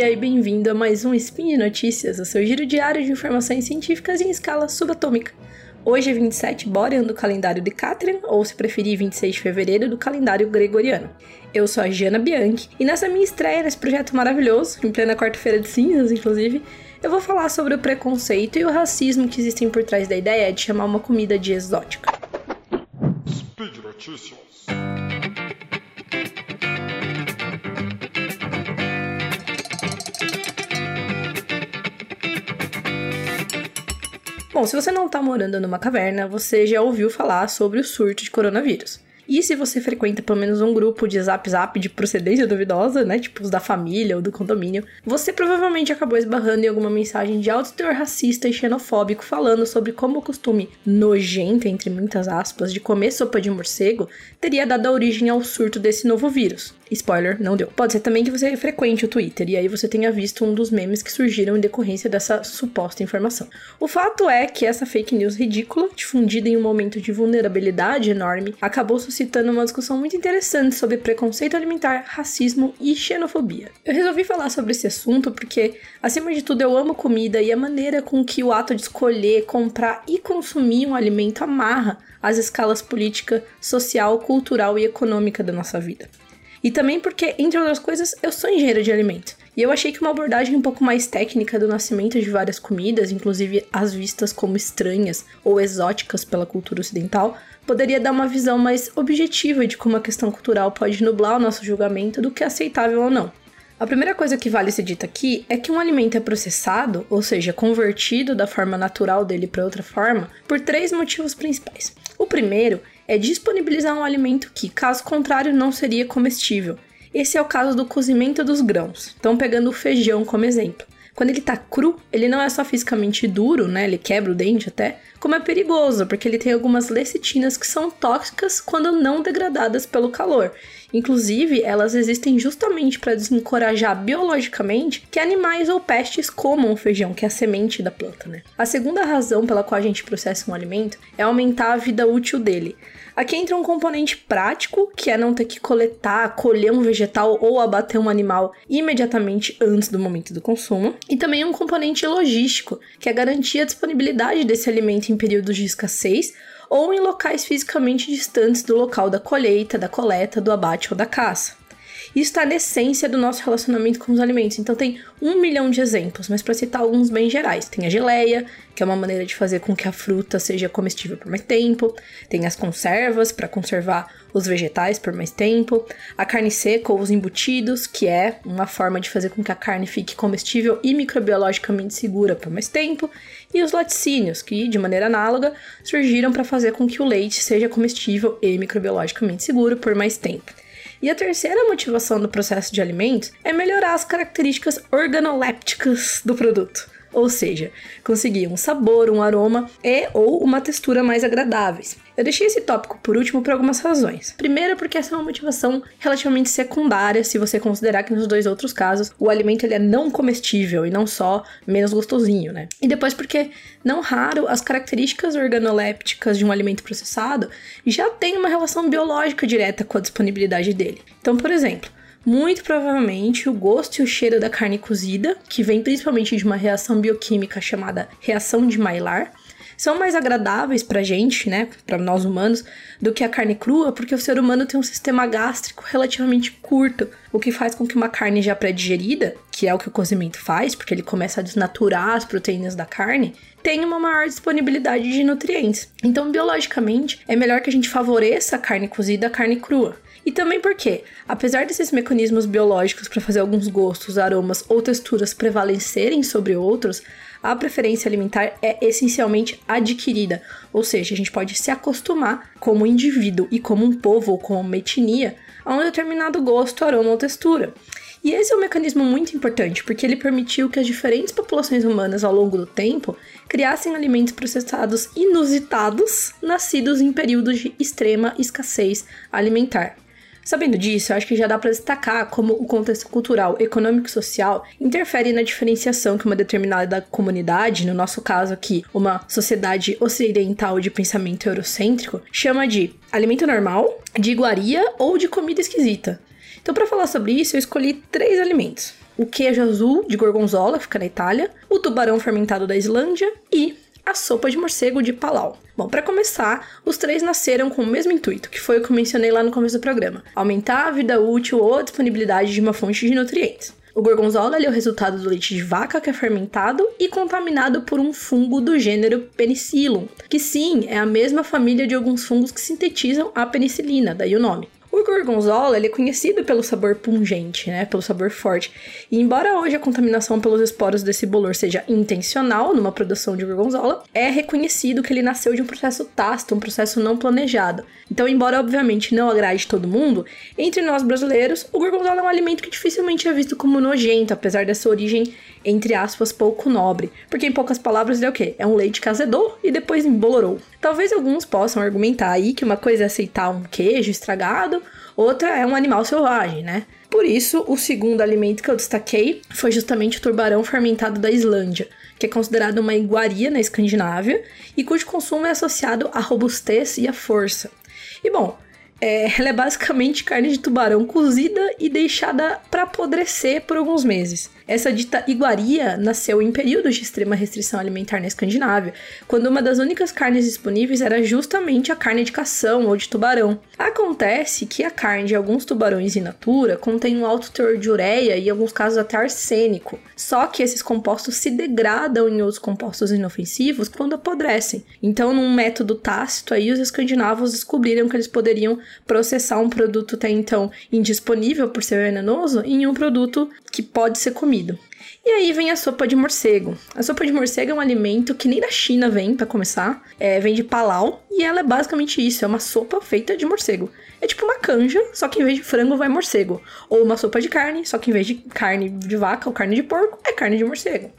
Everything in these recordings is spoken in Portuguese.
dia e bem-vindo a mais um Spin de Notícias, o seu giro diário de informações científicas em escala subatômica. Hoje é 27 Borean do calendário de Catrian, ou se preferir 26 de fevereiro do calendário gregoriano. Eu sou a Giana Bianchi e nessa minha estreia nesse projeto maravilhoso, em plena quarta-feira de cinzas, inclusive, eu vou falar sobre o preconceito e o racismo que existem por trás da ideia de chamar uma comida de exótica. Speed Notícias. Bom, se você não está morando numa caverna, você já ouviu falar sobre o surto de coronavírus. E se você frequenta pelo menos um grupo de zap zap de procedência duvidosa, né? Tipo os da família ou do condomínio, você provavelmente acabou esbarrando em alguma mensagem de alto teor racista e xenofóbico falando sobre como o costume nojento, entre muitas aspas, de comer sopa de morcego teria dado origem ao surto desse novo vírus. Spoiler, não deu. Pode ser também que você frequente o Twitter e aí você tenha visto um dos memes que surgiram em decorrência dessa suposta informação. O fato é que essa fake news ridícula, difundida em um momento de vulnerabilidade enorme, acabou suscitando uma discussão muito interessante sobre preconceito alimentar, racismo e xenofobia. Eu resolvi falar sobre esse assunto porque, acima de tudo, eu amo comida e a maneira com que o ato de escolher, comprar e consumir um alimento amarra as escalas política, social, cultural e econômica da nossa vida. E também porque, entre outras coisas, eu sou engenheira de alimento. E eu achei que uma abordagem um pouco mais técnica do nascimento de várias comidas, inclusive as vistas como estranhas ou exóticas pela cultura ocidental, poderia dar uma visão mais objetiva de como a questão cultural pode nublar o nosso julgamento do que é aceitável ou não. A primeira coisa que vale ser dita aqui é que um alimento é processado, ou seja, convertido da forma natural dele para outra forma, por três motivos principais. O primeiro é disponibilizar um alimento que, caso contrário, não seria comestível. Esse é o caso do cozimento dos grãos. Então, pegando o feijão como exemplo. Quando ele tá cru, ele não é só fisicamente duro, né? Ele quebra o dente até, como é perigoso, porque ele tem algumas lecitinas que são tóxicas quando não degradadas pelo calor. Inclusive, elas existem justamente para desencorajar biologicamente que animais ou pestes comam o feijão, que é a semente da planta, né? A segunda razão pela qual a gente processa um alimento é aumentar a vida útil dele. Aqui entra um componente prático, que é não ter que coletar, colher um vegetal ou abater um animal imediatamente antes do momento do consumo, e também um componente logístico, que é garantir a disponibilidade desse alimento em períodos de escassez ou em locais fisicamente distantes do local da colheita, da coleta, do abate ou da caça. Isso está na essência do nosso relacionamento com os alimentos. Então tem um milhão de exemplos, mas para citar alguns bem gerais. Tem a geleia, que é uma maneira de fazer com que a fruta seja comestível por mais tempo. Tem as conservas, para conservar os vegetais por mais tempo. A carne seca ou os embutidos, que é uma forma de fazer com que a carne fique comestível e microbiologicamente segura por mais tempo. E os laticínios, que, de maneira análoga, surgiram para fazer com que o leite seja comestível e microbiologicamente seguro por mais tempo. E a terceira motivação do processo de alimentos é melhorar as características organolépticas do produto ou seja, conseguir um sabor, um aroma e ou uma textura mais agradáveis. Eu deixei esse tópico por último por algumas razões. Primeiro, porque essa é uma motivação relativamente secundária, se você considerar que nos dois outros casos o alimento ele é não comestível e não só menos gostosinho, né? E depois, porque não raro as características organolépticas de um alimento processado já têm uma relação biológica direta com a disponibilidade dele. Então, por exemplo, muito provavelmente o gosto e o cheiro da carne cozida, que vem principalmente de uma reação bioquímica chamada reação de Maillard, são mais agradáveis pra gente, né, para nós humanos, do que a carne crua, porque o ser humano tem um sistema gástrico relativamente curto, o que faz com que uma carne já pré-digerida, que é o que o cozimento faz, porque ele começa a desnaturar as proteínas da carne, tenha uma maior disponibilidade de nutrientes. Então, biologicamente, é melhor que a gente favoreça a carne cozida à carne crua. E também porque, apesar desses mecanismos biológicos para fazer alguns gostos, aromas ou texturas prevalecerem sobre outros, a preferência alimentar é essencialmente adquirida, ou seja, a gente pode se acostumar como indivíduo e como um povo ou como uma etnia a um determinado gosto, aroma ou textura. E esse é um mecanismo muito importante, porque ele permitiu que as diferentes populações humanas ao longo do tempo criassem alimentos processados inusitados, nascidos em períodos de extrema escassez alimentar. Sabendo disso, acho que já dá para destacar como o contexto cultural, econômico e social interfere na diferenciação que uma determinada comunidade, no nosso caso aqui, uma sociedade ocidental de pensamento eurocêntrico, chama de alimento normal, de iguaria ou de comida esquisita. Então, para falar sobre isso, eu escolhi três alimentos: o queijo azul de gorgonzola, que fica na Itália, o tubarão fermentado da Islândia e a sopa de morcego de Palau. Bom, para começar, os três nasceram com o mesmo intuito, que foi o que eu mencionei lá no começo do programa: aumentar a vida útil ou a disponibilidade de uma fonte de nutrientes. O gorgonzola é o resultado do leite de vaca que é fermentado e contaminado por um fungo do gênero Penicillium, que sim, é a mesma família de alguns fungos que sintetizam a penicilina, daí o nome. O gorgonzola ele é conhecido pelo sabor pungente, né, pelo sabor forte. E embora hoje a contaminação pelos esporos desse bolor seja intencional numa produção de gorgonzola, é reconhecido que ele nasceu de um processo tácito, um processo não planejado. Então, embora obviamente não agrade todo mundo, entre nós brasileiros, o gorgonzola é um alimento que dificilmente é visto como nojento, apesar dessa origem entre aspas, pouco nobre. Porque, em poucas palavras, ele é o quê? É um leite que azedou e depois embolorou. Talvez alguns possam argumentar aí que uma coisa é aceitar um queijo estragado, outra é um animal selvagem, né? Por isso, o segundo alimento que eu destaquei foi justamente o tubarão fermentado da Islândia, que é considerado uma iguaria na Escandinávia e cujo consumo é associado à robustez e à força. E bom, é, ela é basicamente carne de tubarão cozida e deixada para apodrecer por alguns meses. Essa dita iguaria nasceu em períodos de extrema restrição alimentar na Escandinávia, quando uma das únicas carnes disponíveis era justamente a carne de cação ou de tubarão. Acontece que a carne de alguns tubarões in natura contém um alto teor de ureia e, em alguns casos, até arsênico. Só que esses compostos se degradam em outros compostos inofensivos quando apodrecem. Então, num método tácito, aí os escandinavos descobriram que eles poderiam processar um produto até então indisponível por ser venenoso em um produto que pode ser comido. E aí vem a sopa de morcego. A sopa de morcego é um alimento que nem da China vem, para começar. É, vem de Palau e ela é basicamente isso: é uma sopa feita de morcego. É tipo uma canja, só que em vez de frango vai morcego. Ou uma sopa de carne, só que em vez de carne de vaca ou carne de porco, é carne de morcego.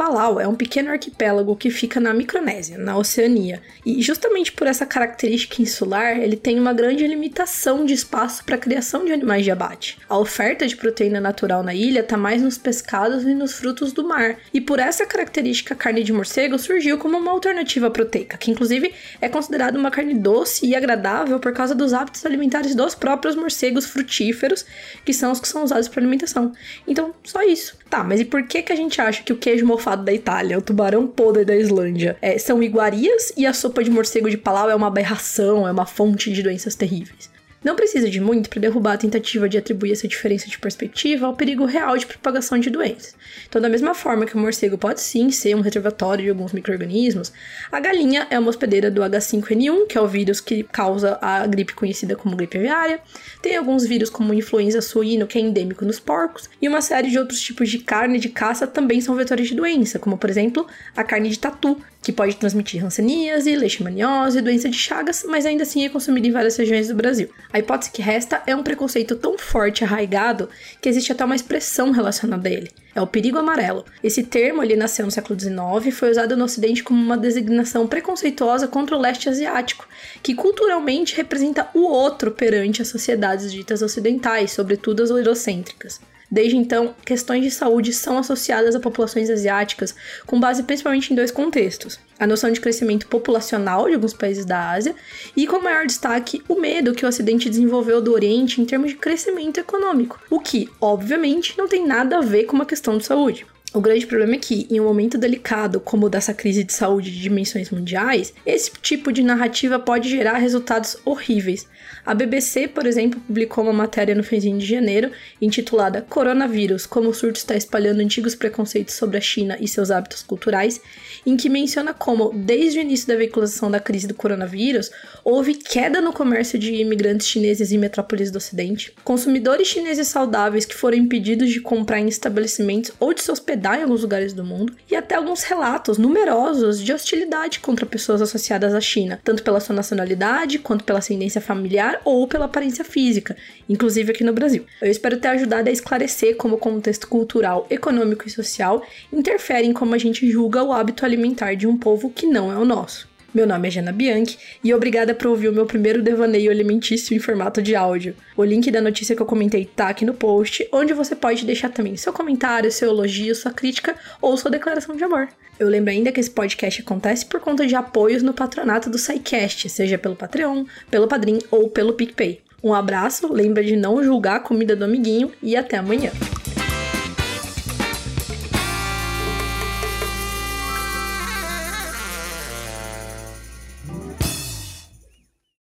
Palau é um pequeno arquipélago que fica na Micronésia, na Oceania, e justamente por essa característica insular, ele tem uma grande limitação de espaço para a criação de animais de abate. A oferta de proteína natural na ilha está mais nos pescados e nos frutos do mar, e por essa característica a carne de morcego surgiu como uma alternativa proteica, que inclusive é considerada uma carne doce e agradável por causa dos hábitos alimentares dos próprios morcegos frutíferos, que são os que são usados para alimentação. Então, só isso. Tá, mas e por que que a gente acha que o queijo mofado da Itália, o tubarão podre da Islândia, é, são iguarias e a sopa de morcego de Palau é uma aberração, é uma fonte de doenças terríveis? Não precisa de muito para derrubar a tentativa de atribuir essa diferença de perspectiva ao perigo real de propagação de doenças. Então, da mesma forma que o morcego pode sim ser um reservatório de alguns micro-organismos, a galinha é uma hospedeira do H5N1, que é o vírus que causa a gripe conhecida como gripe aviária. Tem alguns vírus como influenza suíno, que é endêmico nos porcos, e uma série de outros tipos de carne de caça também são vetores de doença, como por exemplo a carne de tatu, que pode transmitir hanseníase, leishmaniose, doença de Chagas, mas ainda assim é consumido em várias regiões do Brasil. A hipótese que resta é um preconceito tão forte e arraigado que existe até uma expressão relacionada a ele. É o perigo amarelo. Esse termo ele nasceu no século XIX e foi usado no Ocidente como uma designação preconceituosa contra o leste asiático, que culturalmente representa o outro perante as sociedades ditas ocidentais, sobretudo as eurocêntricas. Desde então, questões de saúde são associadas a populações asiáticas, com base principalmente em dois contextos: a noção de crescimento populacional de alguns países da Ásia e, com maior destaque, o medo que o Ocidente desenvolveu do Oriente em termos de crescimento econômico, o que, obviamente, não tem nada a ver com uma questão de saúde. O grande problema é que, em um momento delicado como o dessa crise de saúde de dimensões mundiais, esse tipo de narrativa pode gerar resultados horríveis. A BBC, por exemplo, publicou uma matéria no finzinho de janeiro intitulada Coronavírus: Como o surto está espalhando antigos preconceitos sobre a China e seus hábitos culturais, em que menciona como, desde o início da veiculação da crise do coronavírus, houve queda no comércio de imigrantes chineses em metrópoles do Ocidente, consumidores chineses saudáveis que foram impedidos de comprar em estabelecimentos ou de se hospedar em alguns lugares do mundo, e até alguns relatos numerosos de hostilidade contra pessoas associadas à China, tanto pela sua nacionalidade, quanto pela ascendência familiar ou pela aparência física, inclusive aqui no Brasil. Eu espero ter ajudado a esclarecer como o contexto cultural, econômico e social interfere em como a gente julga o hábito alimentar de um povo que não é o nosso. Meu nome é Jana Bianchi e obrigada por ouvir o meu primeiro devaneio alimentício em formato de áudio. O link da notícia que eu comentei tá aqui no post, onde você pode deixar também seu comentário, seu elogio, sua crítica ou sua declaração de amor. Eu lembro ainda que esse podcast acontece por conta de apoios no patronato do SciCast, seja pelo Patreon, pelo Padrim ou pelo PicPay. Um abraço, lembra de não julgar a comida do amiguinho e até amanhã.